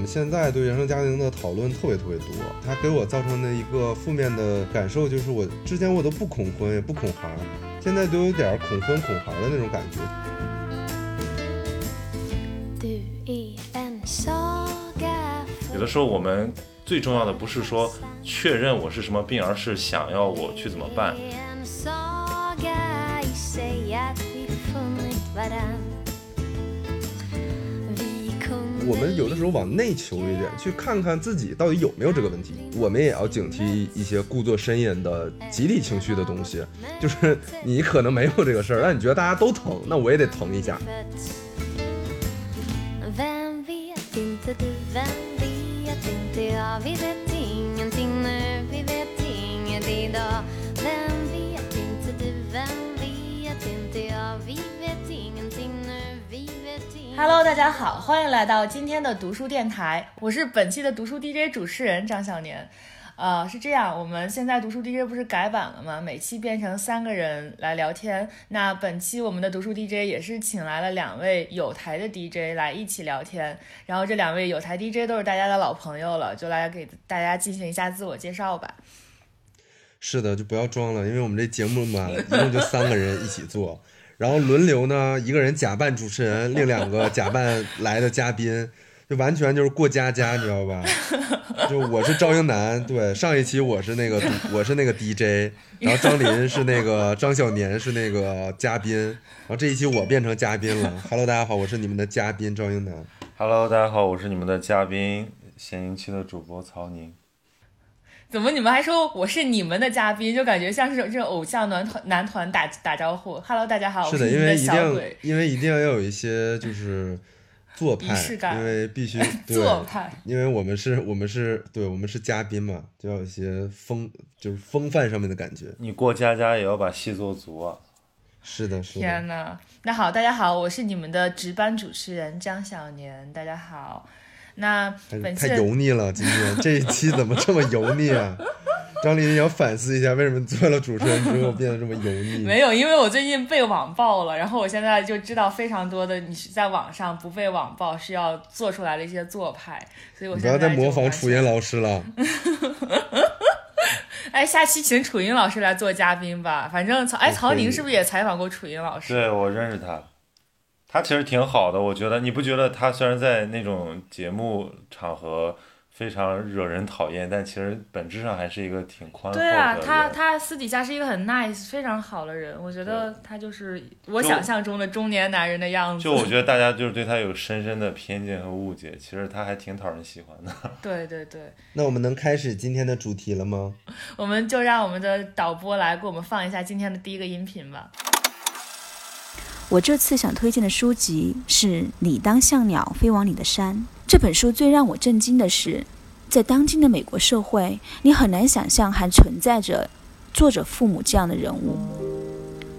们现在对原生家庭的讨论特别特别多，它给我造成的一个负面的感受就是我之前我都不恐婚也不恐孩，现在都有点恐婚恐孩的那种感觉。有的时候我们最重要的不是说确认我是什么病，而是想要我去怎么办。我们有的时候往内求一点，去看看自己到底有没有这个问题。我们也要警惕一些故作呻吟的集体情绪的东西，就是你可能没有这个事儿，但你觉得大家都疼，那我也得疼一下。Hello，大家好，欢迎来到今天的读书电台，我是本期的读书 DJ 主持人张小年。呃，是这样，我们现在读书 DJ 不是改版了吗？每期变成三个人来聊天。那本期我们的读书 DJ 也是请来了两位有台的 DJ 来一起聊天。然后这两位有台 DJ 都是大家的老朋友了，就来给大家进行一下自我介绍吧。是的，就不要装了，因为我们这节目嘛，一共就三个人一起做。然后轮流呢，一个人假扮主持人，另两个假扮来的嘉宾，就完全就是过家家，你知道吧？就我是赵英男，对，上一期我是那个我是那个 DJ，然后张林是那个张小年是那个嘉宾，然后这一期我变成嘉宾了。Hello，大家好，我是你们的嘉宾赵英男。Hello，大家好，我是你们的嘉宾闲云期的主播曹宁。怎么你们还说我是你们的嘉宾，就感觉像是这种偶像男团男团打打招呼。Hello，大家好，是的，因为一定因为一定要有一些就是做派，因为必须 做派，因为我们是我们是对我们是嘉宾嘛，就要有一些风就是风范上面的感觉。你过家家也要把戏做足啊。是的，是的。天呐，那好，大家好，我是你们的值班主持人张小年，大家好。那太油腻了，今天这一期怎么这么油腻啊？张琳要反思一下，为什么做了主持人之后变得这么油腻？没有，因为我最近被网暴了，然后我现在就知道非常多的你是在网上不被网暴是要做出来的一些做派，所以我不要再模仿楚音老师了。哎，下期请楚音老师来做嘉宾吧，反正曹哎曹宁是不是也采访过楚音老师？对，我认识他。他其实挺好的，我觉得你不觉得他虽然在那种节目场合非常惹人讨厌，但其实本质上还是一个挺宽厚的。对啊，他他私底下是一个很 nice、非常好的人，我觉得他就是我想象中的中年男人的样子。就我觉得大家就是对他有深深的偏见和误解，其实他还挺讨人喜欢的。对对对。那我们能开始今天的主题了吗？我们就让我们的导播来给我们放一下今天的第一个音频吧。我这次想推荐的书籍是《你当像鸟飞往你的山》。这本书最让我震惊的是，在当今的美国社会，你很难想象还存在着作者父母这样的人物。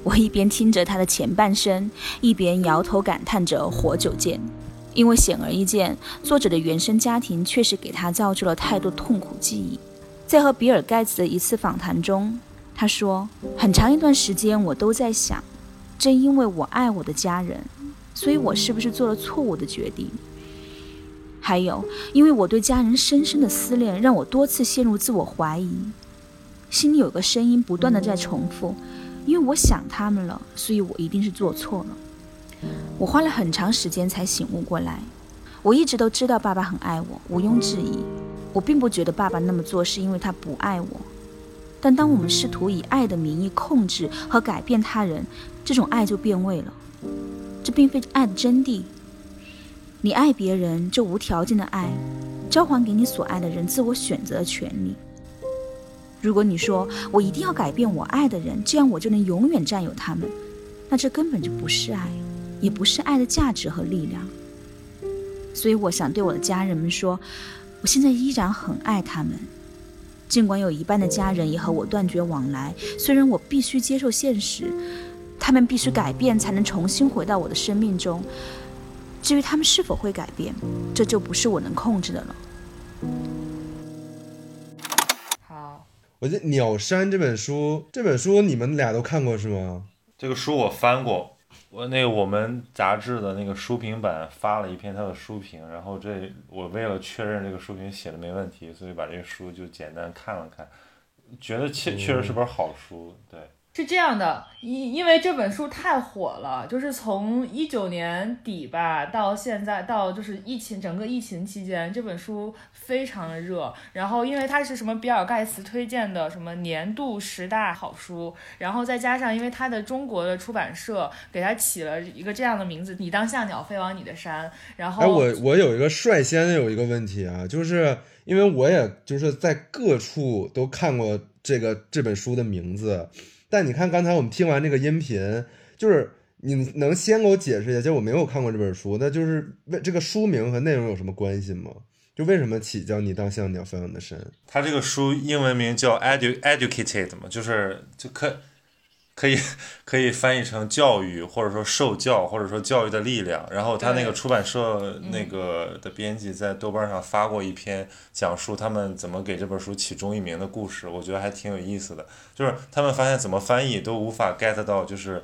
我一边听着他的前半生，一边摇头感叹着活久见，因为显而易见，作者的原生家庭确实给他造就了太多痛苦记忆。在和比尔盖茨的一次访谈中，他说：“很长一段时间，我都在想。”正因为我爱我的家人，所以我是不是做了错误的决定？还有，因为我对家人深深的思念，让我多次陷入自我怀疑，心里有个声音不断的在重复：因为我想他们了，所以我一定是做错了。我花了很长时间才醒悟过来。我一直都知道爸爸很爱我，毋庸置疑。我并不觉得爸爸那么做是因为他不爱我。但当我们试图以爱的名义控制和改变他人，这种爱就变味了。这并非爱的真谛。你爱别人，就无条件的爱，交还给你所爱的人自我选择的权利。如果你说我一定要改变我爱的人，这样我就能永远占有他们，那这根本就不是爱，也不是爱的价值和力量。所以我想对我的家人们说，我现在依然很爱他们。尽管有一半的家人也和我断绝往来，虽然我必须接受现实，他们必须改变才能重新回到我的生命中。至于他们是否会改变，这就不是我能控制的了。好，我觉得《鸟山》这本书，这本书你们俩都看过是吗？这个书我翻过，我那个我们杂志的那个书评版发了一篇他的书评，然后这我为了确认这个书评写的没问题，所以把这个书就简单看了看，觉得确确实是本好书，对。是这样的，因因为这本书太火了，就是从一九年底吧到现在，到就是疫情整个疫情期间，这本书非常的热。然后因为它是什么比尔盖茨推荐的什么年度十大好书，然后再加上因为它的中国的出版社给它起了一个这样的名字，你当像鸟飞往你的山。然后，哎，我我有一个率先有一个问题啊，就是因为我也就是在各处都看过这个这本书的名字。但你看，刚才我们听完这个音频，就是你能先给我解释一下？就我没有看过这本书，那就是为这个书名和内容有什么关系吗？就为什么起叫你当像鸟飞往的身？他这个书英文名叫 edu educated 嘛，就是就可。可以可以翻译成教育，或者说受教，或者说教育的力量。然后他那个出版社那个的编辑在豆瓣上发过一篇讲述他们怎么给这本书起中译名的故事，我觉得还挺有意思的。就是他们发现怎么翻译都无法 get 到，就是。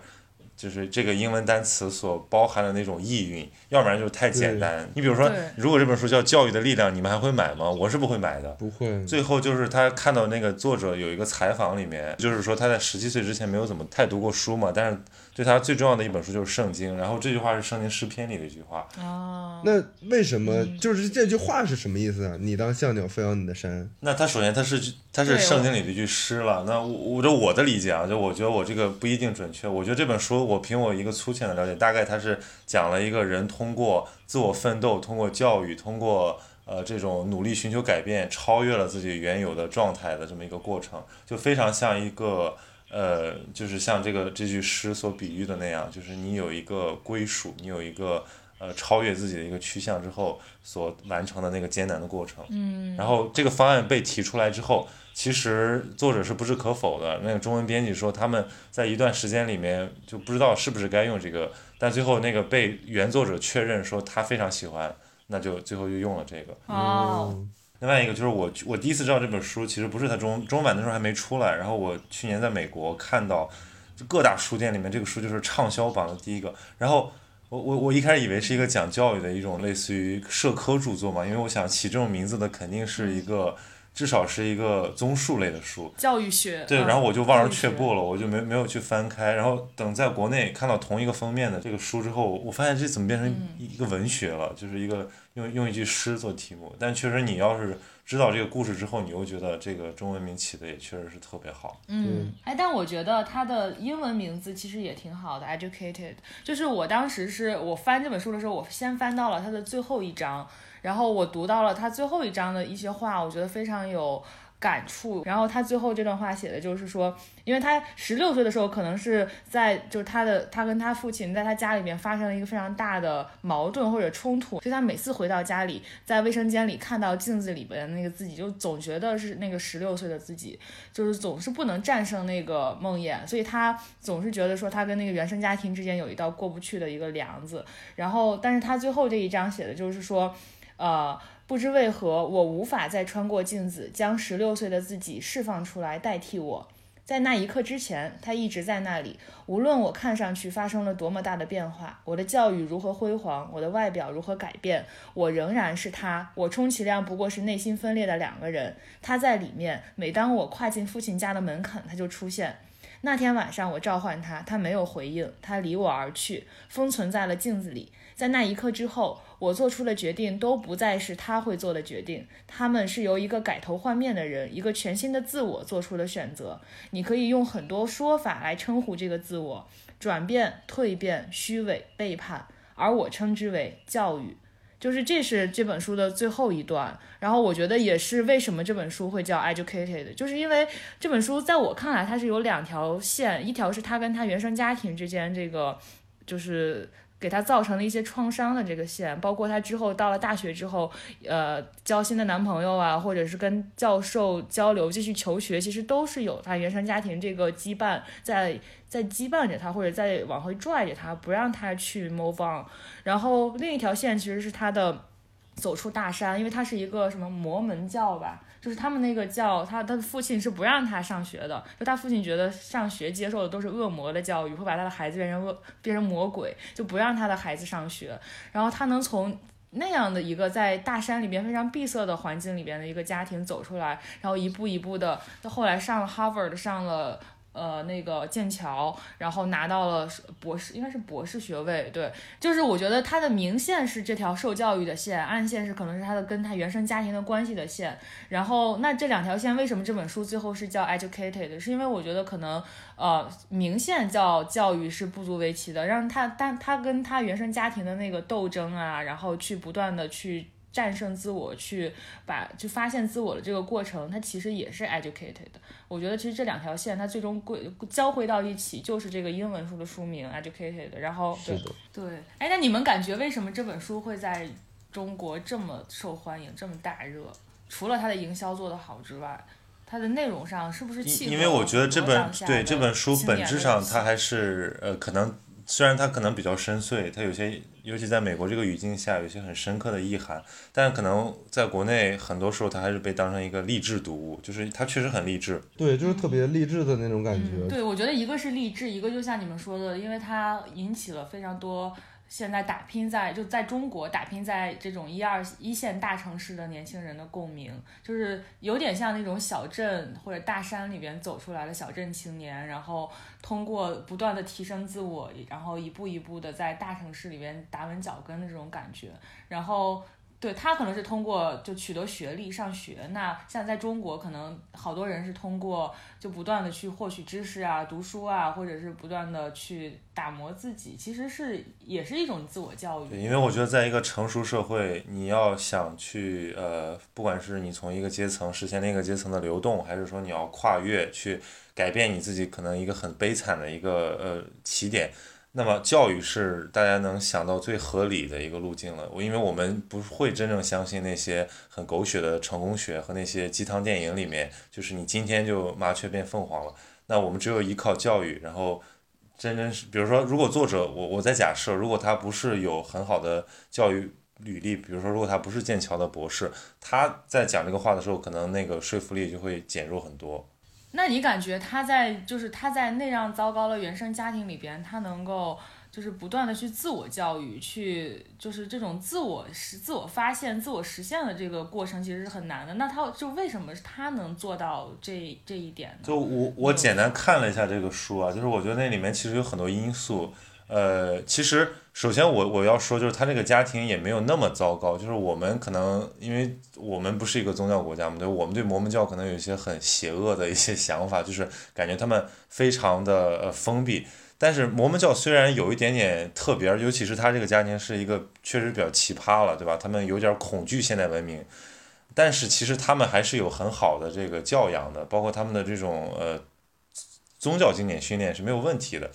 就是这个英文单词所包含的那种意蕴，要不然就是太简单。你比如说，如果这本书叫《教育的力量》，你们还会买吗？我是不会买的。不会。最后就是他看到那个作者有一个采访里面，就是说他在十七岁之前没有怎么太读过书嘛，但是。对他最重要的一本书就是圣经，然后这句话是圣经诗篇里的一句话。哦，那为什么就是这句话是什么意思啊？你当像鸟飞往你的山。那他首先他是他是圣经里的一句诗了。那我就我的理解啊，就我觉得我这个不一定准确。我觉得这本书我凭我一个粗浅的了解，大概他是讲了一个人通过自我奋斗，通过教育，通过呃这种努力寻求改变，超越了自己原有的状态的这么一个过程，就非常像一个。呃，就是像这个这句诗所比喻的那样，就是你有一个归属，你有一个呃超越自己的一个趋向之后所完成的那个艰难的过程。嗯。然后这个方案被提出来之后，其实作者是不置可否的。那个中文编辑说他们在一段时间里面就不知道是不是该用这个，但最后那个被原作者确认说他非常喜欢，那就最后就用了这个。哦。另外一个就是我我第一次知道这本书，其实不是它中中版的时候还没出来，然后我去年在美国看到，各大书店里面这个书就是畅销榜的第一个。然后我我我一开始以为是一个讲教育的一种类似于社科著作嘛，因为我想起这种名字的肯定是一个至少是一个综述类的书，教育学。对，然后我就望而却步了，我就没没有去翻开。然后等在国内看到同一个封面的这个书之后，我发现这怎么变成一个文学了，就是一个。用用一句诗做题目，但确实你要是知道这个故事之后，你又觉得这个中文名起的也确实是特别好。嗯，哎，但我觉得它的英文名字其实也挺好的，educated。就是我当时是我翻这本书的时候，我先翻到了它的最后一章，然后我读到了他最后一章的一些话，我觉得非常有。感触，然后他最后这段话写的就是说，因为他十六岁的时候，可能是在就是他的他跟他父亲在他家里面发生了一个非常大的矛盾或者冲突，所以他每次回到家里，在卫生间里看到镜子里边的那个自己，就总觉得是那个十六岁的自己，就是总是不能战胜那个梦魇，所以他总是觉得说他跟那个原生家庭之间有一道过不去的一个梁子，然后但是他最后这一章写的就是说，呃。不知为何，我无法再穿过镜子，将十六岁的自己释放出来代替我。在那一刻之前，他一直在那里。无论我看上去发生了多么大的变化，我的教育如何辉煌，我的外表如何改变，我仍然是他。我充其量不过是内心分裂的两个人。他在里面。每当我跨进父亲家的门槛，他就出现。那天晚上，我召唤他，他没有回应，他离我而去，封存在了镜子里。在那一刻之后。我做出的决定都不再是他会做的决定，他们是由一个改头换面的人，一个全新的自我做出的选择。你可以用很多说法来称呼这个自我：转变、蜕变、虚伪、背叛，而我称之为教育。就是这是这本书的最后一段，然后我觉得也是为什么这本书会叫 educated，就是因为这本书在我看来它是有两条线，一条是他跟他原生家庭之间这个，就是。给他造成了一些创伤的这个线，包括他之后到了大学之后，呃，交新的男朋友啊，或者是跟教授交流、继续求学，其实都是有他原生家庭这个羁绊在在羁绊着他，或者在往回拽着他，不让他去 move on。然后另一条线其实是他的走出大山，因为他是一个什么摩门教吧，就是他们那个教，他他的父亲是不让他上学的，就他父亲觉得上学接受的都是恶魔的教育，会把他的孩子变成恶变成魔鬼，就不让他的孩子上学。然后他能从那样的一个在大山里边非常闭塞的环境里边的一个家庭走出来，然后一步一步的，到后来上了 Harvard，上了。呃，那个剑桥，然后拿到了博士，应该是博士学位。对，就是我觉得他的明线是这条受教育的线，暗线是可能是他的跟他原生家庭的关系的线。然后，那这两条线为什么这本书最后是叫 educated？是因为我觉得可能呃，明线叫教育是不足为奇的，让他但他跟他原生家庭的那个斗争啊，然后去不断的去。战胜自我，去把就发现自我的这个过程，它其实也是 educated。我觉得其实这两条线，它最终归交汇到一起，就是这个英文书的书名 educated。然后对对，哎，那你们感觉为什么这本书会在中国这么受欢迎，这么大热？除了它的营销做得好之外，它的内容上是不是契合？因为我觉得这本对这本书本质上它还是呃可能。虽然它可能比较深邃，它有些，尤其在美国这个语境下，有些很深刻的意涵，但可能在国内很多时候它还是被当成一个励志读物，就是它确实很励志。对，就是特别励志的那种感觉。对，我觉得一个是励志，一个就像你们说的，因为它引起了非常多。现在打拼在就在中国打拼在这种一二一线大城市的年轻人的共鸣，就是有点像那种小镇或者大山里边走出来的小镇青年，然后通过不断的提升自我，然后一步一步的在大城市里边打稳脚跟的这种感觉，然后。对他可能是通过就取得学历上学，那像在中国可能好多人是通过就不断的去获取知识啊、读书啊，或者是不断的去打磨自己，其实是也是一种自我教育。因为我觉得在一个成熟社会，你要想去呃，不管是你从一个阶层实现另一个阶层的流动，还是说你要跨越去改变你自己，可能一个很悲惨的一个呃起点。那么教育是大家能想到最合理的一个路径了。我因为我们不会真正相信那些很狗血的成功学和那些鸡汤电影里面，就是你今天就麻雀变凤凰了。那我们只有依靠教育，然后真真是，比如说，如果作者我我在假设，如果他不是有很好的教育履历，比如说如果他不是剑桥的博士，他在讲这个话的时候，可能那个说服力就会减弱很多。那你感觉他在就是他在那样糟糕的原生家庭里边，他能够就是不断的去自我教育，去就是这种自我实自我发现、自我实现的这个过程其实是很难的。那他就为什么他能做到这这一点呢？就我我简单看了一下这个书啊，就是我觉得那里面其实有很多因素。呃，其实首先我我要说，就是他这个家庭也没有那么糟糕。就是我们可能，因为我们不是一个宗教国家嘛，对，我们对摩门教可能有一些很邪恶的一些想法，就是感觉他们非常的呃封闭。但是摩门教虽然有一点点特别，尤其是他这个家庭是一个确实比较奇葩了，对吧？他们有点恐惧现代文明，但是其实他们还是有很好的这个教养的，包括他们的这种呃宗教经典训练是没有问题的。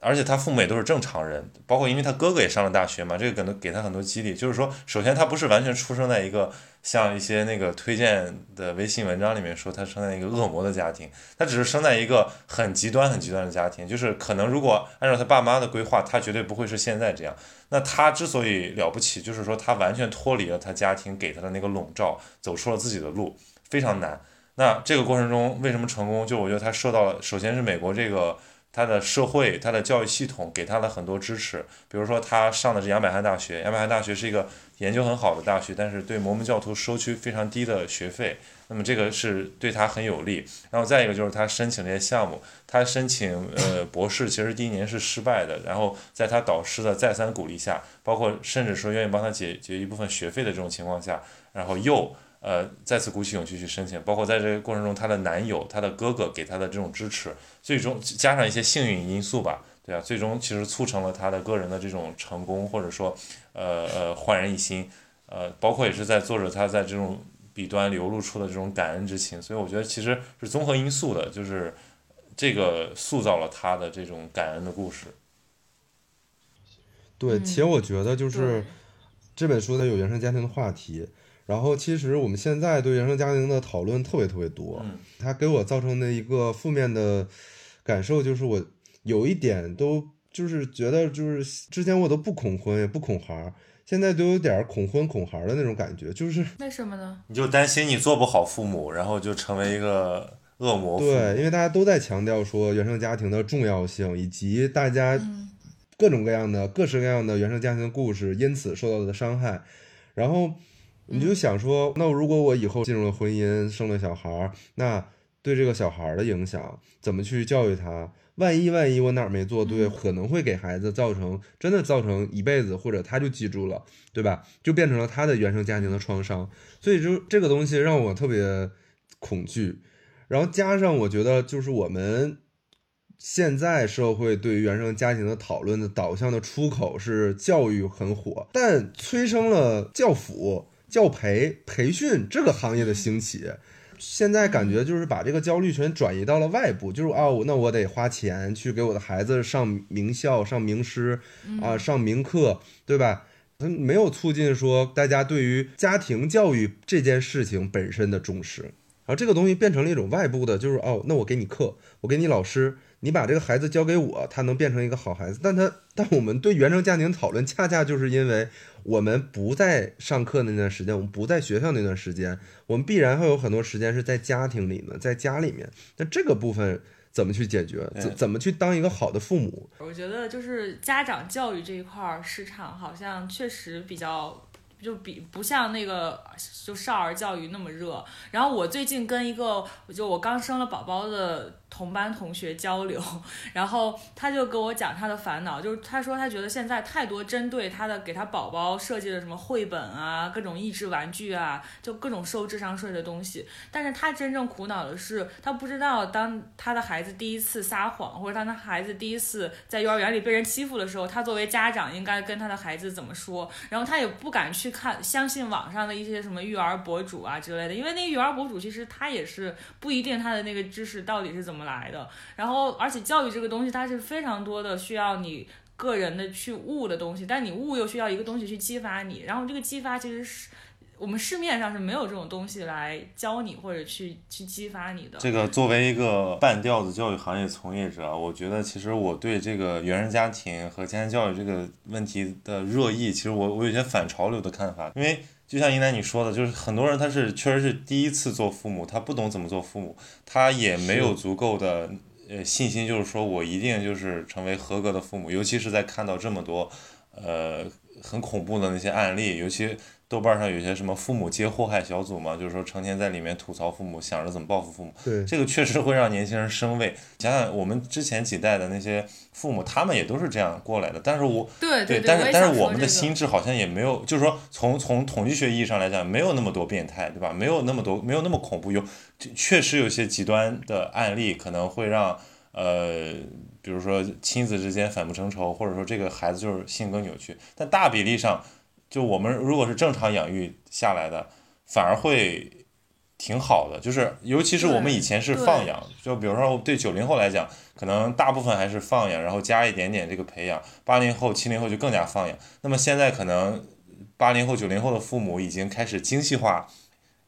而且他父母也都是正常人，包括因为他哥哥也上了大学嘛，这个可能给他很多激励。就是说，首先他不是完全出生在一个像一些那个推荐的微信文章里面说他生在一个恶魔的家庭，他只是生在一个很极端、很极端的家庭。就是可能如果按照他爸妈的规划，他绝对不会是现在这样。那他之所以了不起，就是说他完全脱离了他家庭给他的那个笼罩，走出了自己的路，非常难。那这个过程中为什么成功？就我觉得他受到了，首先是美国这个。他的社会，他的教育系统给他了很多支持，比如说他上的是杨百翰大学，杨百翰大学是一个研究很好的大学，但是对摩门教徒收取非常低的学费，那么这个是对他很有利。然后再一个就是他申请这些项目，他申请呃博士其实第一年是失败的，然后在他导师的再三鼓励下，包括甚至说愿意帮他解决一部分学费的这种情况下，然后又。呃，再次鼓起勇气去申请，包括在这个过程中，她的男友、她的哥哥给她的这种支持，最终加上一些幸运因素吧，对啊，最终其实促成了她的个人的这种成功，或者说，呃呃焕然一新，呃，包括也是在作者他在这种笔端流露出的这种感恩之情，所以我觉得其实是综合因素的，就是这个塑造了他的这种感恩的故事。对，且我觉得就是这本书它有原生家庭的话题。然后，其实我们现在对原生家庭的讨论特别特别多，它给我造成的一个负面的感受就是，我有一点都就是觉得就是之前我都不恐婚也不恐孩儿，现在都有点恐婚恐孩儿的那种感觉，就是为什么呢？你就担心你做不好父母，然后就成为一个恶魔。对，因为大家都在强调说原生家庭的重要性，以及大家各种各样的、各式各样的原生家庭的故事，因此受到的伤害。然后你就想说，那如果我以后进入了婚姻，生了小孩儿，那对这个小孩儿的影响，怎么去教育他？万一万一我哪儿没做对，可能会给孩子造成真的造成一辈子，或者他就记住了，对吧？就变成了他的原生家庭的创伤。所以就这个东西让我特别恐惧。然后加上我觉得，就是我们现在社会对于原生家庭的讨论的导向的出口是教育很火，但催生了教辅、教培、培训这个行业的兴起。现在感觉就是把这个焦虑全转移到了外部，就是哦，那我得花钱去给我的孩子上名校、上名师啊、上名课，对吧？他没有促进说大家对于家庭教育这件事情本身的重视，然后这个东西变成了一种外部的，就是哦，那我给你课，我给你老师，你把这个孩子交给我，他能变成一个好孩子。但他，但我们对原生家庭讨论，恰恰就是因为我们不在上课那段时间，我们不在学校那段时间，我们必然会有很多时间是在家庭里面，在家里面。那这个部分怎么去解决？怎怎么去当一个好的父母？我觉得就是家长教育这一块儿市场好像确实比较。就比不像那个就少儿教育那么热。然后我最近跟一个就我刚生了宝宝的同班同学交流，然后他就跟我讲他的烦恼，就是他说他觉得现在太多针对他的给他宝宝设计的什么绘本啊，各种益智玩具啊，就各种收智商税的东西。但是他真正苦恼的是，他不知道当他的孩子第一次撒谎，或者当他孩子第一次在幼儿园里被人欺负的时候，他作为家长应该跟他的孩子怎么说。然后他也不敢去看相信网上的一些什么育儿博主啊之类的，因为那个育儿博主其实他也是不一定他的那个知识到底是怎么么来的。然后而且教育这个东西，它是非常多的需要你个人的去悟的东西，但你悟又需要一个东西去激发你，然后这个激发其实是我们市面上是没有这种东西来教你或者去去激发你的。这个作为一个半吊子教育行业从业者，我觉得其实我对这个原生家庭和家庭教育这个问题的热议，其实我我有些反潮流的看法，因为就像应该你说的，就是很多人他是确实是第一次做父母，他不懂怎么做父母，他也没有足够的呃信心，就是说我一定就是成为合格的父母，尤其是在看到这么多呃很恐怖的那些案例，尤其。豆瓣上有些什么父母皆祸害小组嘛，就是说成天在里面吐槽父母，想着怎么报复父母。对，这个确实会让年轻人生畏。想想我们之前几代的那些父母，他们也都是这样过来的。但是我对对，但是但是我们的心。心智好像也没有，就是说从从统计学意义上来讲，没有那么多变态，对吧？没有那么多，没有那么恐怖。有确实有些极端的案例，可能会让呃，比如说亲子之间反目成仇，或者说这个孩子就是性格扭曲。但大比例上。就我们如果是正常养育下来的，反而会挺好的。就是尤其是我们以前是放养，就比如说对九零后来讲，可能大部分还是放养，然后加一点点这个培养。八零后、七零后就更加放养。那么现在可能八零后、九零后的父母已经开始精细化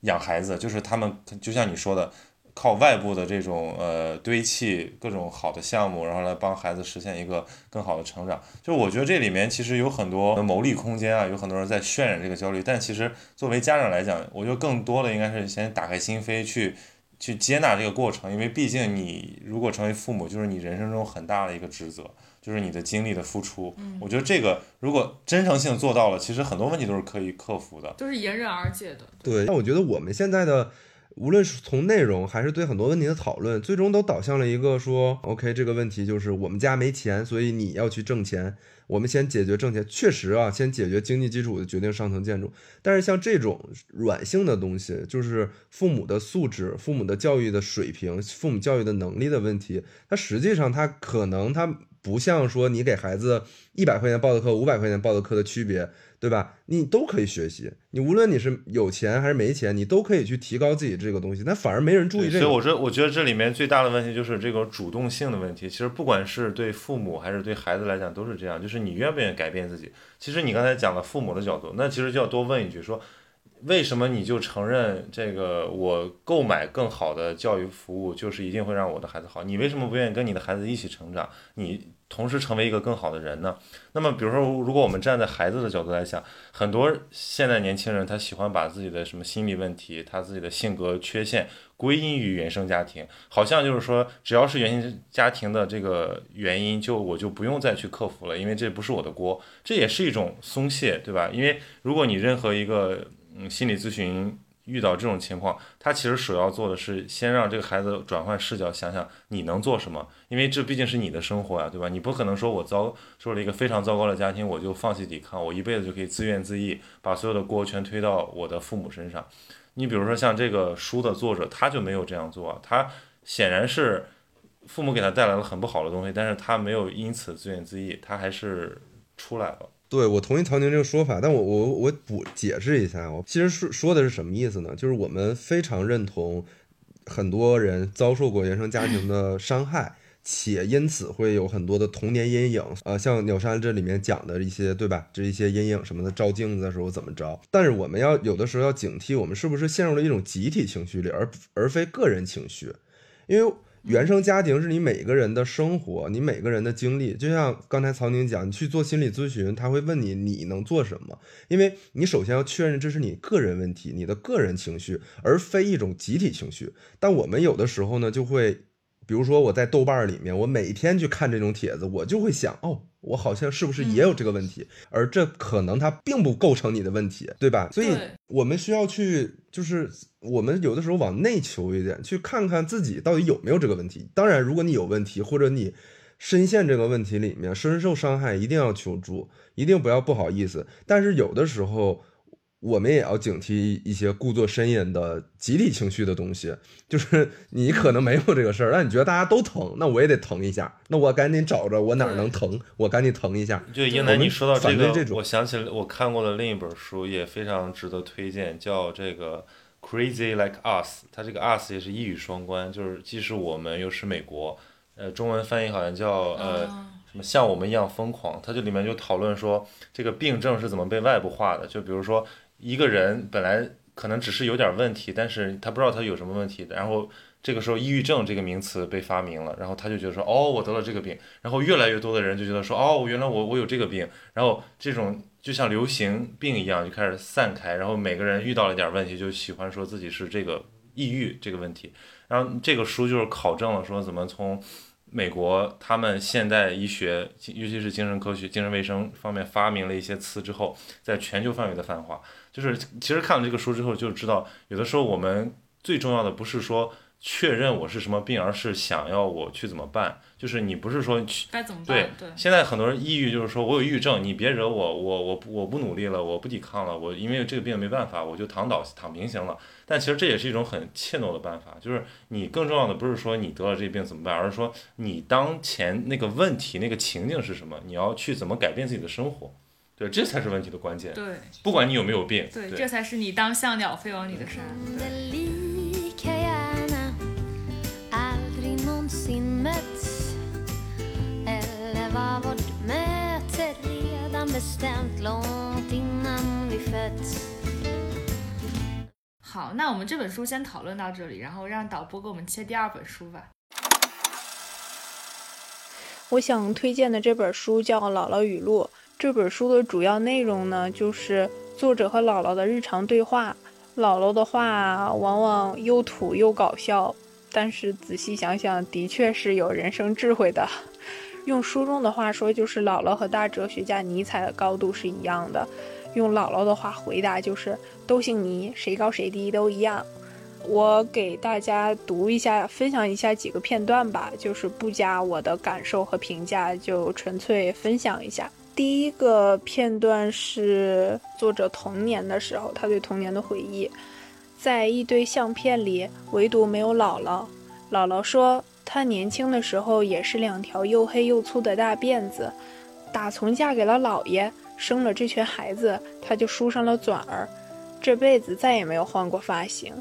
养孩子，就是他们就像你说的。靠外部的这种呃堆砌各种好的项目，然后来帮孩子实现一个更好的成长。就我觉得这里面其实有很多牟利空间啊，有很多人在渲染这个焦虑。但其实作为家长来讲，我觉得更多的应该是先打开心扉去去接纳这个过程，因为毕竟你如果成为父母，就是你人生中很大的一个职责，就是你的精力的付出。我觉得这个如果真诚性做到了，其实很多问题都是可以克服的，都是迎刃而解的。对，但我觉得我们现在的。无论是从内容还是对很多问题的讨论，最终都导向了一个说：OK，这个问题就是我们家没钱，所以你要去挣钱。我们先解决挣钱，确实啊，先解决经济基础的决定上层建筑。但是像这种软性的东西，就是父母的素质、父母的教育的水平、父母教育的能力的问题，它实际上它可能它不像说你给孩子一百块钱报的课、五百块钱报的课的区别。对吧？你都可以学习，你无论你是有钱还是没钱，你都可以去提高自己这个东西。那反而没人注意这个。所以我说，我觉得这里面最大的问题就是这个主动性的问题。其实不管是对父母还是对孩子来讲，都是这样。就是你愿不愿意改变自己？其实你刚才讲了父母的角度，那其实就要多问一句：说为什么你就承认这个我购买更好的教育服务就是一定会让我的孩子好？你为什么不愿意跟你的孩子一起成长？你同时成为一个更好的人呢？那么，比如说，如果我们站在孩子的角度来想，很多现在年轻人他喜欢把自己的什么心理问题、他自己的性格缺陷归因于原生家庭，好像就是说，只要是原生家庭的这个原因，就我就不用再去克服了，因为这不是我的锅。这也是一种松懈，对吧？因为如果你任何一个嗯，心理咨询遇到这种情况，他其实首要做的是先让这个孩子转换视角，想想你能做什么，因为这毕竟是你的生活呀，对吧？你不可能说我遭受了一个非常糟糕的家庭，我就放弃抵抗，我一辈子就可以自怨自艾，把所有的锅全推到我的父母身上。你比如说像这个书的作者，他就没有这样做，他显然是父母给他带来了很不好的东西，但是他没有因此自怨自艾，他还是出来了。对，我同意曹宁这个说法，但我我我补解释一下，我其实说说的是什么意思呢？就是我们非常认同很多人遭受过原生家庭的伤害，且因此会有很多的童年阴影。呃，像鸟山这里面讲的一些，对吧？这一些阴影什么的，照镜子的时候怎么着？但是我们要有的时候要警惕，我们是不是陷入了一种集体情绪里，而而非个人情绪，因为。原生家庭是你每个人的生活，你每个人的经历。就像刚才曹宁讲，你去做心理咨询，他会问你你能做什么，因为你首先要确认这是你个人问题，你的个人情绪，而非一种集体情绪。但我们有的时候呢，就会。比如说我在豆瓣里面，我每天去看这种帖子，我就会想，哦，我好像是不是也有这个问题？而这可能它并不构成你的问题，对吧？所以我们需要去，就是我们有的时候往内求一点，去看看自己到底有没有这个问题。当然，如果你有问题，或者你深陷这个问题里面，深受伤害，一定要求助，一定不要不好意思。但是有的时候。我们也要警惕一些故作呻吟的集体情绪的东西，就是你可能没有这个事儿，但你觉得大家都疼，那我也得疼一下，那我赶紧找着我哪儿能疼，我赶紧疼一下。就英南，你说到这个，我想起了我看过的另一本书，也非常值得推荐，叫这个《Crazy Like Us》。它这个 “us” 也是一语双关，就是既是我们又是美国。呃，中文翻译好像叫呃什么像我们一样疯狂。它就里面就讨论说这个病症是怎么被外部化的，就比如说。一个人本来可能只是有点问题，但是他不知道他有什么问题，然后这个时候抑郁症这个名词被发明了，然后他就觉得说，哦，我得了这个病，然后越来越多的人就觉得说，哦，原来我我有这个病，然后这种就像流行病一样就开始散开，然后每个人遇到了点问题就喜欢说自己是这个抑郁这个问题，然后这个书就是考证了说怎么从。美国他们现代医学，尤其是精神科学、精神卫生方面发明了一些词之后，在全球范围的泛化。就是其实看了这个书之后，就知道有的时候我们最重要的不是说。确认我是什么病，而是想要我去怎么办。就是你不是说去该怎么办？对，现在很多人抑郁，就是说我有抑郁症，你别惹我，我我我不努力了，我不抵抗了，我因为这个病没办法，我就躺倒躺平行了。但其实这也是一种很怯懦的办法。就是你更重要的不是说你得了这病怎么办，而是说你当前那个问题那个情境是什么，你要去怎么改变自己的生活。对，这才是问题的关键。对，不管你有没有病。对，这才是你当像鸟飞往你的山。好，那我们这本书先讨论到这里，然后让导播给我们切第二本书吧。我想推荐的这本书叫《姥姥语录》。这本书的主要内容呢，就是作者和姥姥的日常对话。姥姥的话往往又土又搞笑，但是仔细想想，的确是有人生智慧的。用书中的话说，就是姥姥和大哲学家尼采的高度是一样的。用姥姥的话回答，就是都姓尼，谁高谁低都一样。我给大家读一下，分享一下几个片段吧，就是不加我的感受和评价，就纯粹分享一下。第一个片段是作者童年的时候，他对童年的回忆，在一堆相片里，唯独没有姥姥。姥姥说。她年轻的时候也是两条又黑又粗的大辫子，打从嫁给了姥爷，生了这群孩子，她就梳上了卷儿，这辈子再也没有换过发型。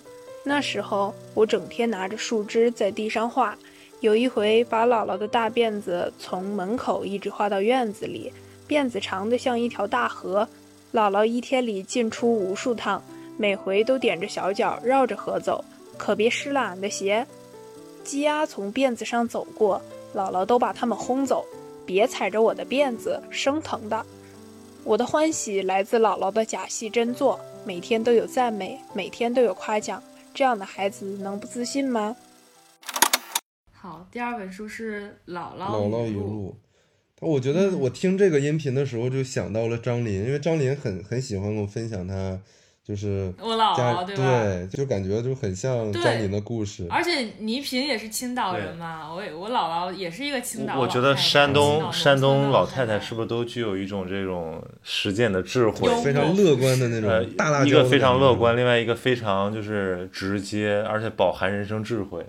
那时候我整天拿着树枝在地上画，有一回把姥姥的大辫子从门口一直画到院子里，辫子长得像一条大河，姥姥一天里进出无数趟，每回都踮着小脚绕着河走，可别湿了俺的鞋。鸡鸭从辫子上走过，姥姥都把它们轰走，别踩着我的辫子，生疼的。我的欢喜来自姥姥的假戏真做，每天都有赞美，每天都有夸奖，这样的孩子能不自信吗？好，第二本书是《姥姥姥姥语录》。录。我觉得我听这个音频的时候就想到了张琳，因为张琳很很喜欢跟我分享她就是我姥姥对吧？对，就感觉就很像对张琳的故事。而且倪萍也是青岛人嘛，我也我姥姥也是一个青岛老我觉得山东山东老太太是不是都具有一种这种实践的智慧？非常乐观的那呃种大辣椒，一个非常乐观，。另外一个非常就是直接，而且饱含人生智慧。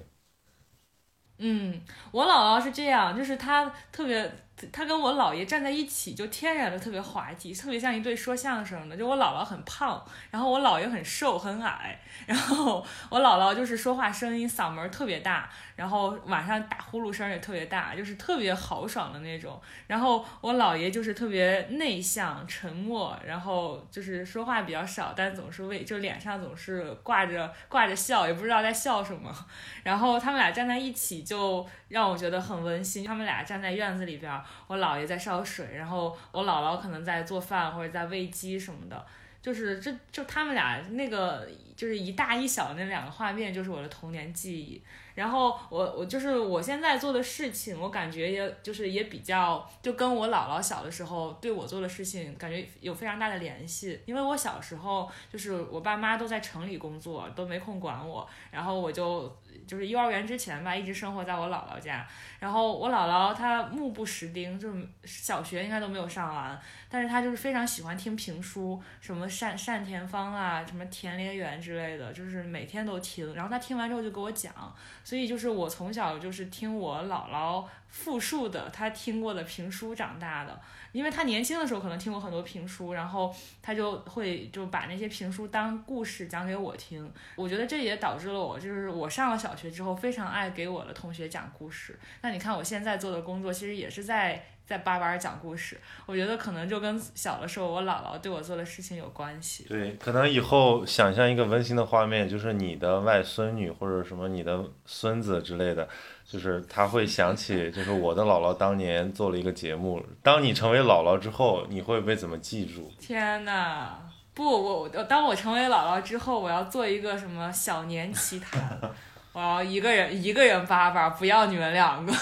嗯，我姥姥是这样，就是她特别，他跟我姥爷站在一起，就天然的特别滑稽，特别像一对说相声的。就我姥姥很胖，然后我姥爷很瘦很矮，然后我姥姥就是说话声音嗓门特别大，然后晚上打呼噜声也特别大，就是特别豪爽的那种。然后我姥爷就是特别内向、沉默，然后就是说话比较少，但总是为就脸上总是挂着挂着笑，也不知道在笑什么。然后他们俩站在一起，就让我觉得很温馨。他们俩站在院子里边，我姥爷在烧水，然后我姥姥可能在做饭或者在喂鸡什么的。就是这就他们俩那个就是一大一小那两个画面，就是我的童年记忆。然后我我就是我现在做的事情，我感觉也就是也比较就跟我姥姥小的时候对我做的事情感觉有非常大的联系。因为我小时候就是我爸妈都在城里工作，都没空管我，然后我就就是幼儿园之前吧，一直生活在我姥姥家。然后我姥姥她目不识丁，就是小学应该都没有上完，但是她就是非常喜欢听评书，什么单单田芳啊，什么田连元之类的，就是每天都听。然后她听完之后就给我讲，所以就是我从小就是听我姥姥复述的她听过的评书长大的。因为她年轻的时候可能听过很多评书，然后她就会就把那些评书当故事讲给我听。我觉得这也导致了我，就是我上了小学之后非常爱给我的同学讲故事。那你看我现在做的工作，其实也是在在叭叭讲故事。我觉得可能就跟小的时候我姥姥对我做的事情有关系。对，可能以后想象一个温馨的画面，就是你的外孙女或者什么你的孙子之类的，就是他会想起，就是我的姥姥当年做了一个节目。当你成为姥姥之后，你会被怎么记住？天呐！不，我我当我成为姥姥之后，我要做一个什么小年奇谈，我要一个人一个人叭叭，不要你们两个，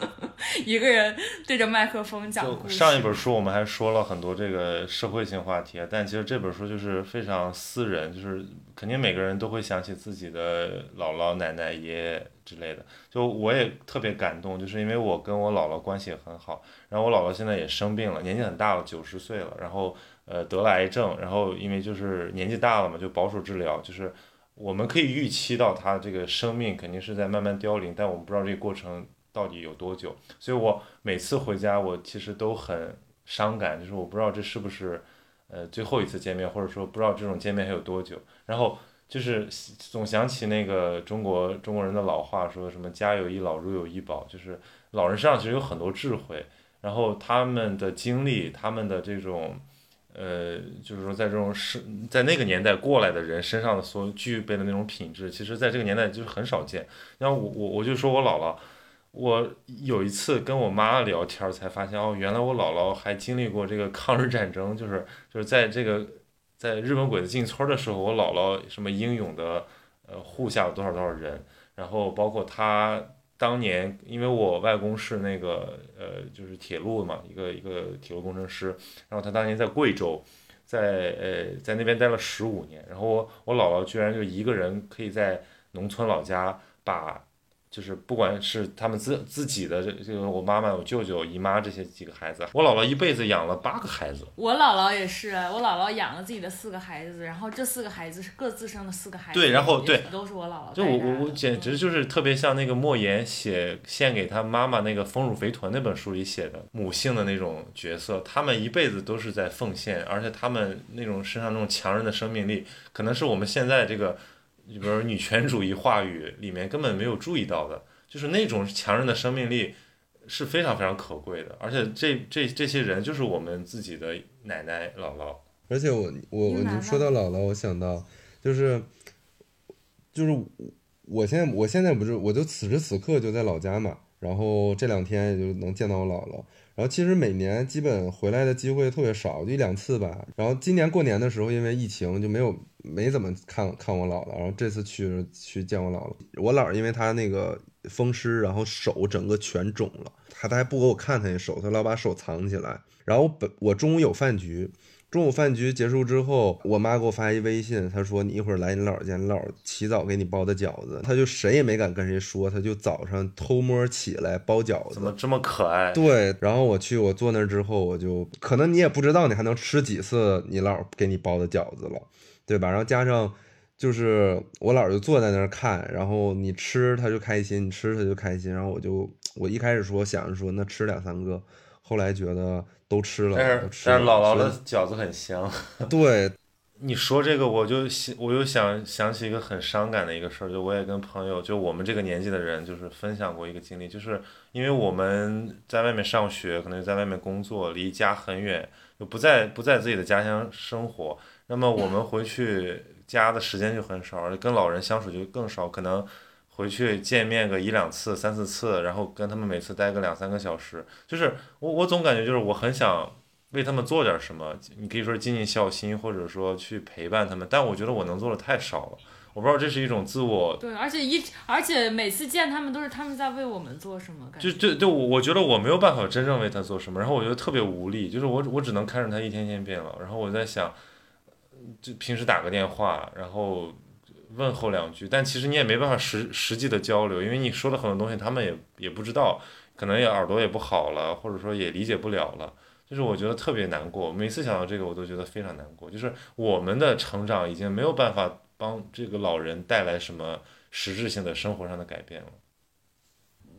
一个人对着麦克风讲。上一本书我们还说了很多这个社会性话题，但其实这本书就是非常私人，就是肯定每个人都会想起自己的姥姥、奶奶、爷爷之类的。就我也特别感动，就是因为我跟我姥姥关系也很好，然后我姥姥现在也生病了，年纪很大了，九十岁了，然后呃得了癌症，然后因为就是年纪大了嘛，就保守治疗，就是我们可以预期到他这个生命肯定是在慢慢凋零，但我们不知道这个过程到底有多久，所以我每次回家我其实都很伤感，就是我不知道这是不是呃最后一次见面，或者说不知道这种见面还有多久，然后。就是总想起那个中国中国人的老话，说什么“家有一老，如有一宝”，就是老人身上其实有很多智慧，然后他们的经历，他们的这种，呃，就是说在这种是在那个年代过来的人身上的所具备的那种品质，其实在这个年代就是很少见。然后我我我就说我姥姥，我有一次跟我妈聊天才发现，哦，原来我姥姥还经历过这个抗日战争，就是就是在这个。在日本鬼子进村的时候，我姥姥什么英勇的，呃，护下了多少多少人，然后包括她当年，因为我外公是那个呃，就是铁路嘛，一个一个铁路工程师，然后他当年在贵州，在呃在那边待了十五年，然后我我姥姥居然就一个人可以在农村老家把。就是不管是他们自自己的这这个我妈妈、我舅舅、姨妈这些几个孩子，我姥姥一辈子养了八个孩子。我姥姥也是，我姥姥养了自己的四个孩子，然后这四个孩子是各自生的四个孩子。对，然后对，都是我姥姥。就我我我简直就是特别像那个莫言写献给他妈妈那个《丰乳肥臀》那本书里写的母性的那种角色，他们一辈子都是在奉献，而且他们那种身上那种强韧的生命力，可能是我们现在这个。比如女权主义话语里面根本没有注意到的，就是那种强韧的生命力是非常非常可贵的，而且这这这些人就是我们自己的奶奶姥姥。而且我我我就说到姥姥，我想到就是就是我我现在我现在不是我就此时此刻就在老家嘛，然后这两天也就能见到我姥姥。然后其实每年基本回来的机会特别少，就一两次吧。然后今年过年的时候，因为疫情就没有没怎么看看我姥姥。然后这次去去见我姥姥，我姥因为她那个风湿，然后手整个全肿了，她她还不给我看她那手，她老把手藏起来。然后本我中午有饭局。中午饭局结束之后，我妈给我发一微信，她说：“你一会儿来你姥姥家，你姥姥起早给你包的饺子。”她就谁也没敢跟谁说，她就早上偷摸起来包饺子。怎么这么可爱？对，然后我去，我坐那之后，我就可能你也不知道你还能吃几次你姥给你包的饺子了，对吧？然后加上就是我姥就坐在那儿看，然后你吃他就开心，你吃他就开心。然后我就我一开始说想着说那吃两三个，后来觉得。都吃了，但是但是姥姥的饺子很香。对，你说这个我就想，我又想想起一个很伤感的一个事儿，就我也跟朋友，就我们这个年纪的人，就是分享过一个经历，就是因为我们在外面上学，可能在外面工作，离家很远，就不在不在自己的家乡生活，那么我们回去家的时间就很少，跟老人相处就更少，可能。回去见面个一两次、三四次，然后跟他们每次待个两三个小时，就是我我总感觉就是我很想为他们做点什么，你可以说尽尽孝心，或者说去陪伴他们，但我觉得我能做的太少了，我不知道这是一种自我。对，而且一而且每次见他们都是他们在为我们做什么，就就就我我觉得我没有办法真正为他做什么，然后我觉得特别无力，就是我我只能看着他一天天变老，然后我在想，就平时打个电话，然后。问候两句，但其实你也没办法实实际的交流，因为你说的很多东西他们也也不知道，可能也耳朵也不好了，或者说也理解不了了。就是我觉得特别难过，每次想到这个我都觉得非常难过。就是我们的成长已经没有办法帮这个老人带来什么实质性的生活上的改变了。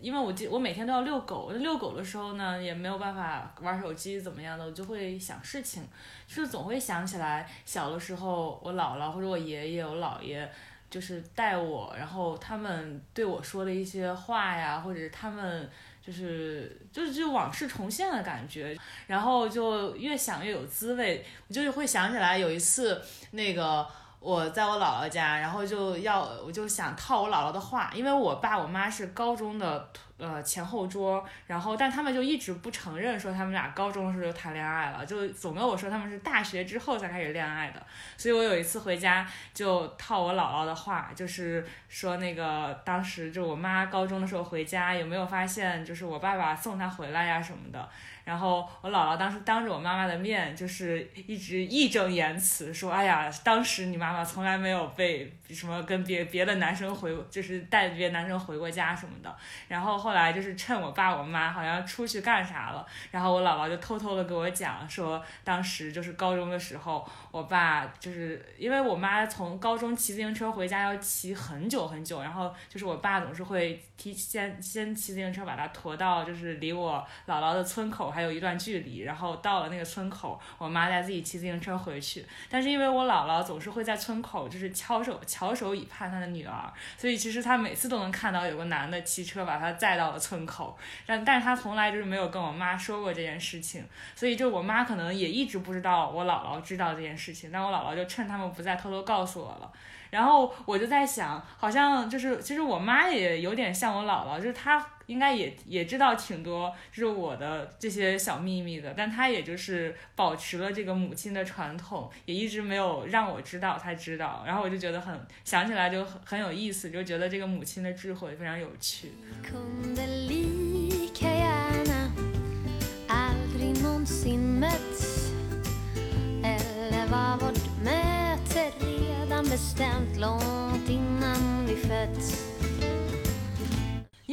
因为我记我每天都要遛狗，遛狗的时候呢也没有办法玩手机怎么样的，我就会想事情，就是总会想起来小的时候我姥姥或者我爷爷我姥爷就是带我，然后他们对我说的一些话呀，或者是他们就是就是就往事重现的感觉，然后就越想越有滋味，我就会想起来有一次那个。我在我姥姥家，然后就要我就想套我姥姥的话，因为我爸我妈是高中的呃前后桌，然后但他们就一直不承认说他们俩高中的时候就谈恋爱了，就总跟我说他们是大学之后才开始恋爱的，所以我有一次回家就套我姥姥的话，就是说那个当时就我妈高中的时候回家有没有发现就是我爸爸送她回来呀什么的。然后我姥姥当时当着我妈妈的面，就是一直义正言辞说：“哎呀，当时你妈妈从来没有被什么跟别别的男生回，就是带别的男生回过家什么的。”然后后来就是趁我爸我妈好像出去干啥了，然后我姥姥就偷偷的给我讲说，当时就是高中的时候，我爸就是因为我妈从高中骑自行车回家要骑很久很久，然后就是我爸总是会提先先骑自行车把她驮到就是离我姥姥的村口。还有一段距离，然后到了那个村口，我妈再自己骑自行车回去。但是因为我姥姥总是会在村口，就是翘首翘首以盼她的女儿，所以其实她每次都能看到有个男的骑车把她载到了村口。但但是她从来就是没有跟我妈说过这件事情，所以就我妈可能也一直不知道我姥姥知道这件事情。但我姥姥就趁他们不在偷偷告诉我了。然后我就在想，好像就是其实我妈也有点像我姥姥，就是她。应该也也知道挺多，就是我的这些小秘密的，但他也就是保持了这个母亲的传统，也一直没有让我知道，他知道，然后我就觉得很想起来就很很有意思，就觉得这个母亲的智慧非常有趣。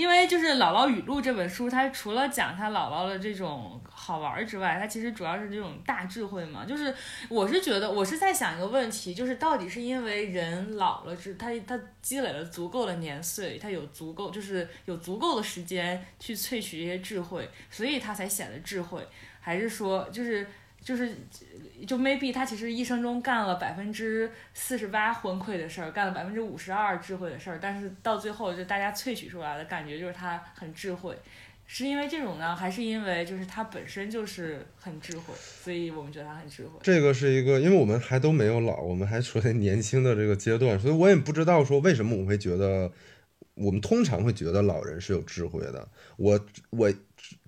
因为就是《姥姥语录》这本书，它除了讲他姥姥的这种好玩之外，它其实主要是这种大智慧嘛。就是我是觉得，我是在想一个问题，就是到底是因为人老了之，他他积累了足够的年岁，他有足够就是有足够的时间去萃取这些智慧，所以他才显得智慧，还是说就是就是。就 maybe 他其实一生中干了百分之四十八昏聩的事儿，干了百分之五十二智慧的事儿，但是到最后就大家萃取出来的感觉就是他很智慧，是因为这种呢，还是因为就是他本身就是很智慧，所以我们觉得他很智慧？这个是一个，因为我们还都没有老，我们还处在年轻的这个阶段，所以我也不知道说为什么我会觉得，我们通常会觉得老人是有智慧的。我我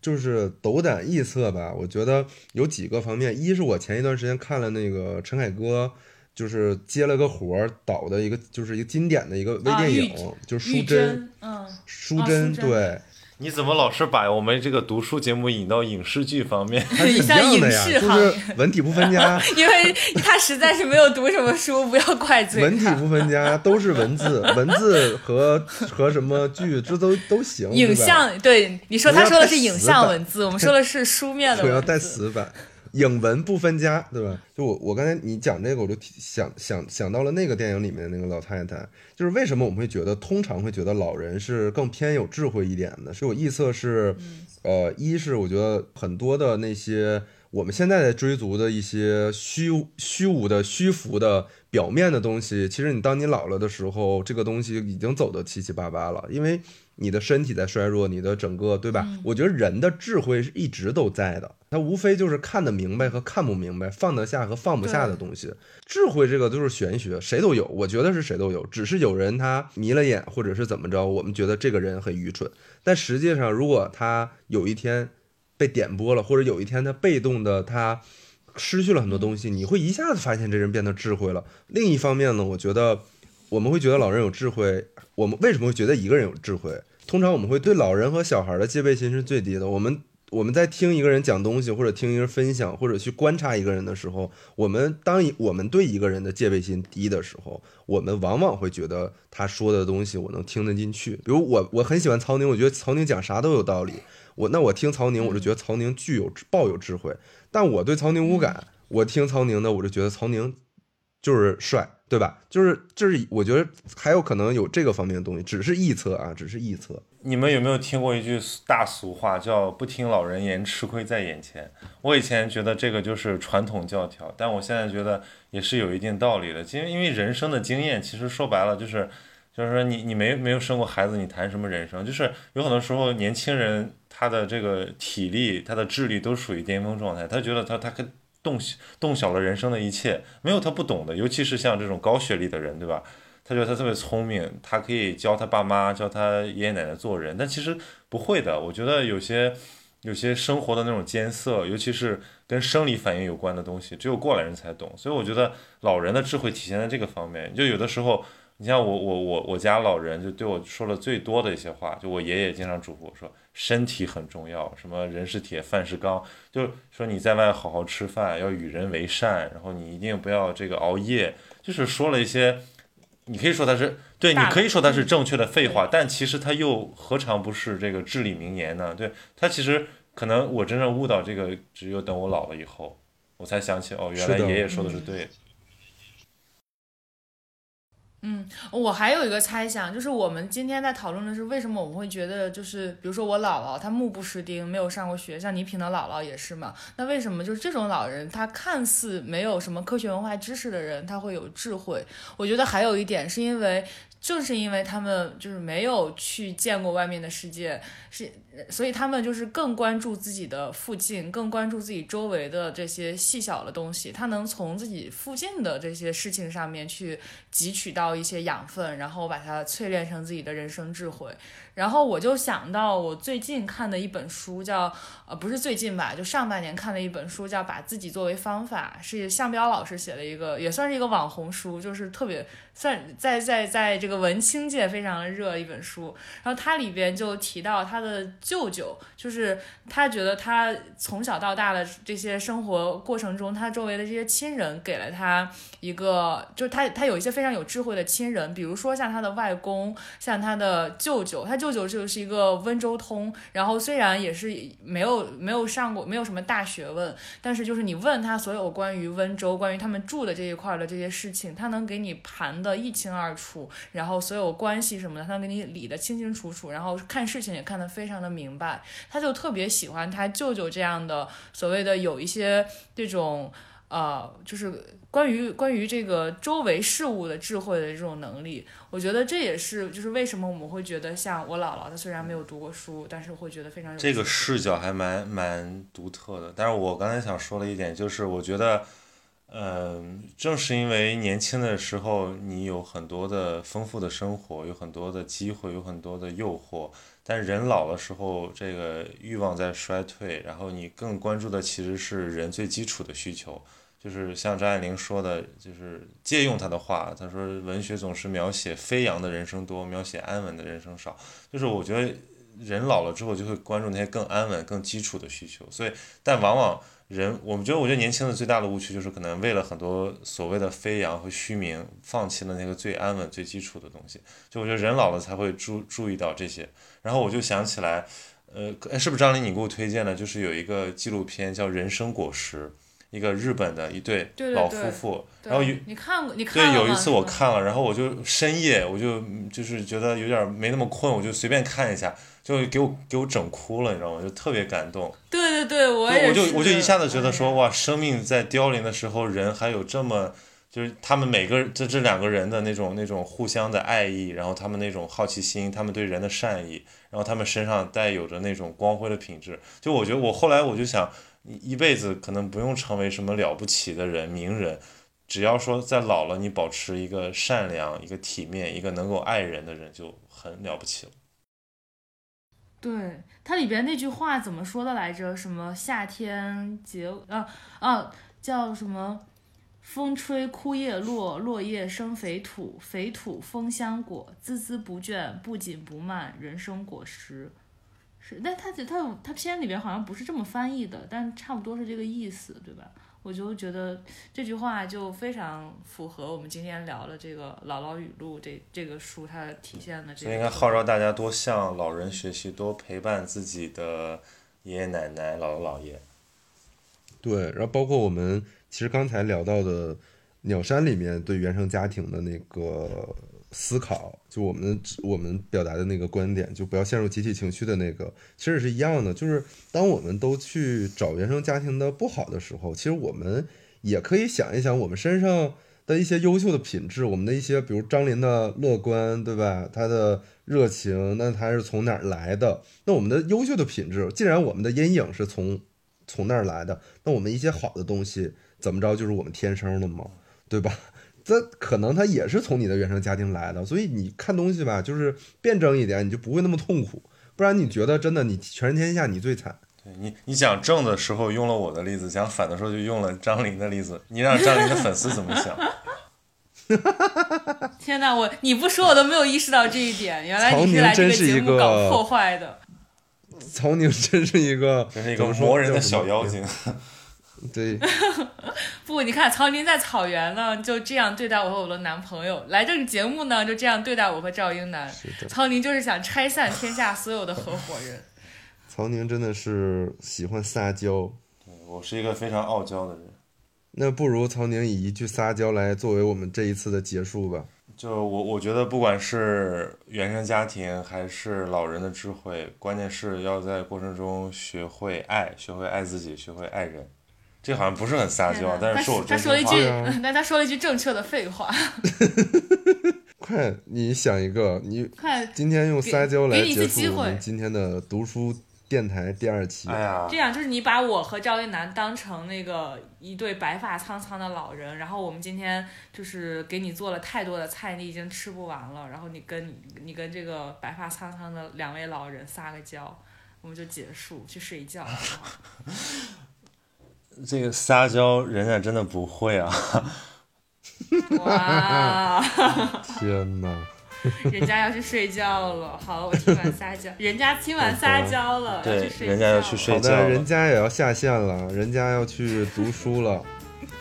就是斗胆臆测吧，我觉得有几个方面，一是我前一段时间看了那个陈凯歌。就是接了个活儿导的一个，就是一个经典的一个微电影，就是淑珍，嗯，淑珍，对。你怎么老是把我们这个读书节目引到影视剧方面？它是一样的呀，就是文体不分家。因为他实在是没有读什么书，不要怪罪文体不分家，都是文字，文字和和什么剧，这都都行。影像，对，你说他说的是影像文字，我们说的是书面的文字。要带死板。影文不分家，对吧？就我我刚才你讲这个，我就想想想到了那个电影里面那个老太太，就是为什么我们会觉得通常会觉得老人是更偏有智慧一点的？是我臆测是，呃，一是我觉得很多的那些我们现在在追逐的一些虚虚无的虚浮的表面的东西，其实你当你老了的时候，这个东西已经走的七七八八了，因为。你的身体在衰弱，你的整个对吧？我觉得人的智慧是一直都在的，它无非就是看得明白和看不明白，放得下和放不下的东西。智慧这个都是玄学，谁都有，我觉得是谁都有，只是有人他迷了眼，或者是怎么着，我们觉得这个人很愚蠢。但实际上，如果他有一天被点拨了，或者有一天他被动的他失去了很多东西，你会一下子发现这人变得智慧了。另一方面呢，我觉得。我们会觉得老人有智慧，我们为什么会觉得一个人有智慧？通常我们会对老人和小孩的戒备心是最低的。我们我们在听一个人讲东西，或者听一个人分享，或者去观察一个人的时候，我们当我们对一个人的戒备心低的时候，我们往往会觉得他说的东西我能听得进去。比如我我很喜欢曹宁，我觉得曹宁讲啥都有道理。我那我听曹宁，我就觉得曹宁具有抱有智慧。但我对曹宁无感，我听曹宁的，我就觉得曹宁就是帅。对吧？就是就是，我觉得还有可能有这个方面的东西，只是臆测啊，只是臆测。你们有没有听过一句大俗话，叫“不听老人言，吃亏在眼前”？我以前觉得这个就是传统教条，但我现在觉得也是有一定道理的。因为因为人生的经验，其实说白了就是，就是说你你没没有生过孩子，你谈什么人生？就是有很多时候年轻人他的这个体力、他的智力都属于巅峰状态，他觉得他他跟。洞洞晓了人生的一切，没有他不懂的，尤其是像这种高学历的人，对吧？他觉得他特别聪明，他可以教他爸妈、教他爷爷奶奶做人，但其实不会的。我觉得有些有些生活的那种艰涩，尤其是跟生理反应有关的东西，只有过来人才懂。所以我觉得老人的智慧体现在这个方面。就有的时候，你像我我我我家老人就对我说了最多的一些话，就我爷爷经常嘱咐我说。身体很重要，什么人是铁，饭是钢，就是说你在外好好吃饭，要与人为善，然后你一定不要这个熬夜，就是说了一些，你可以说他是对，你可以说他是正确的废话，但其实他又何尝不是这个至理名言呢？对他其实可能我真正悟到这个，只有等我老了以后，我才想起哦，原来爷爷说的是对。嗯，我还有一个猜想，就是我们今天在讨论的是为什么我们会觉得，就是比如说我姥姥她目不识丁，没有上过学，像倪萍的姥姥也是嘛。那为什么就是这种老人，他看似没有什么科学文化知识的人，他会有智慧？我觉得还有一点是因为。正是因为他们就是没有去见过外面的世界，是所以他们就是更关注自己的附近，更关注自己周围的这些细小的东西。他能从自己附近的这些事情上面去汲取到一些养分，然后把它淬炼成自己的人生智慧。然后我就想到我最近看的一本书，叫呃不是最近吧，就上半年看的一本书，叫《把自己作为方法》，是向彪老师写的一个，也算是一个网红书，就是特别算在在在这个文青界非常热一本书。然后它里边就提到他的舅舅，就是他觉得他从小到大的这些生活过程中，他周围的这些亲人给了他一个，就是他他有一些非常有智慧的亲人，比如说像他的外公，像他的舅舅，他。舅舅就是一个温州通，然后虽然也是没有没有上过，没有什么大学问，但是就是你问他所有关于温州、关于他们住的这一块的这些事情，他能给你盘的一清二楚，然后所有关系什么的，他能给你理得清清楚楚，然后看事情也看得非常的明白。他就特别喜欢他舅舅这样的所谓的有一些这种。呃，就是关于关于这个周围事物的智慧的这种能力。我觉得这也是就是为什么我们会觉得像我姥姥，她虽然没有读过书，但是会觉得非常有这个视角还蛮蛮独特的。但是我刚才想说的一点就是，我觉得，嗯、正是因为年轻的时候你有很多的丰富的生活，有很多的机会，有很多的诱惑，但人老的时候，这个欲望在衰退，然后你更关注的其实是人最基础的需求。就是像张爱玲说的，就是借用她的话，她说文学总是描写飞扬的人生多，描写安稳的人生少。就是我觉得人老了之后就会关注那些更安稳、更基础的需求，所以但往往人，我们觉得我觉得年轻的最大的误区就是可能为了很多所谓的飞扬和虚名，放弃了那个最安稳、最基础的东西。就我觉得人老了才会注注意到这些，然后我就想起来，呃，哎是不是张琳你给我推荐的？就是有一个纪录片叫《人生果实》。一个日本的一对老对对对夫妇，对然后有你看过？你看对，有一次我看了，然后我就深夜，我就嗯就是觉得有点没那么困，我就随便看一下，就给我给我整哭了，你知道吗？就特别感动。对对对，我我就我就一下子觉得说，哎哇，生命在凋零的时候，人还有这么，就是他们每个这这两个人的那种那种互相的爱意，然后他们那种好奇心，他们对人的善意，然后他们身上带有着那种光辉的品质。就我觉得我后来我就想，你一辈子可能不用成为什么了不起的人、名人，只要说在老了你保持一个善良、一个体面、一个能够爱人的人，就很了不起了。对，它里边那句话怎么说的来着？什么夏天结啊啊叫什么？风吹枯叶落，落叶生肥土，肥土丰香果，孜孜不倦，不紧不慢，人生果实。是，但它它它片里边好像不是这么翻译的，但差不多是这个意思，对吧？我就觉得这句话就非常符合我们今天聊的这个《姥姥语录》这这个书它体现的这个。应该号召大家多向老人学习，多陪伴自己的爷爷奶奶、姥姥姥爷。对，然后包括我们其实刚才聊到的鸟山里面对原生家庭的那个思考，就我们我们表达的那个观点，就不要陷入集体情绪的那个，其实是一样的。就是当我们都去找原生家庭的不好的时候，其实我们也可以想一想我们身上的一些优秀的品质，我们的一些，比如张琳的乐观，对吧？他的热情，那他是从哪儿来的？那我们的优秀的品质，既然我们的阴影是从从那儿来的，那我们一些好的东西怎么着就是我们天生的嘛，对吧？这可能他也是从你的原生家庭来的，所以你看东西吧，就是辩证一点，你就不会那么痛苦。不然你觉得真的你全天下你最惨，对你，你讲正的时候用了我的例子，讲反的时候就用了张琳的例子，你让张琳的粉丝怎么想？天呐，我你不说我都没有意识到这一点，原来曹宁你是来这真是一节目搞个破坏的。曹宁真是一个，真是一个怎么说磨人的小妖精。对，不，你看曹宁在草原呢，就这样对待我和我的男朋友；来这个节目呢，就这样对待我和赵英男。是的，曹宁就是想拆散天下所有的合伙人。曹宁真的是喜欢撒娇。我是一个非常傲娇的人，那不如曹宁以一句撒娇来作为我们这一次的结束吧。就我我觉得不管是原生家庭还是老人的智慧，关键是要在过程中学会爱，学会爱自己，学会爱人。这好像不是很撒娇，但是是我真他他说了一。句但他说了一句正确的废话。快，你想一个，你快，今天用撒娇来给给你一次结机会束我们今天的读书电台第二期。哎呀这，样就是你把我和赵一楠当成那个一对白发苍苍的老人，然后我们今天就是给你做了太多的菜，你已经吃不完了，然后你跟你你跟这个白发苍苍的两位老人撒个娇，我们就结束去睡觉？这个撒娇人家真的不会啊。哇，天哪！人家要去睡觉了。好，我听完撒娇，人家听完撒娇了，对要去睡觉。人家要去睡觉了好的，人家也要下线了，人家要去读书了。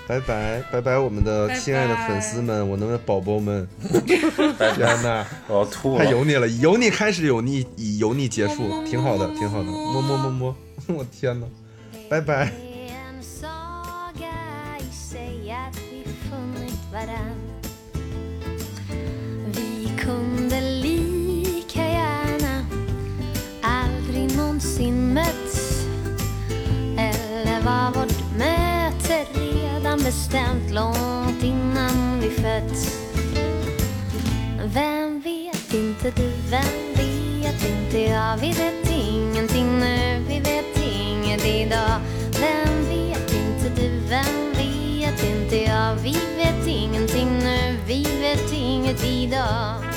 拜拜拜拜，我们的亲爱的粉丝们，我们的宝宝们，拜天哪，我要吐了。太油腻了，油腻开始，油腻以油腻结束，挺好的，挺好的，么么么么么，我天哪，拜拜。Varann Vi kunde lika gärna aldrig någonsin mötts Eller var vårt möte redan bestämt långt innan vi fötts. Vem vet inte du, vem vet inte jag? Vi vet ingenting nu, vi vet inget idag. Vem vet inte du, vem vet inte jag? Vi vet ingenting idag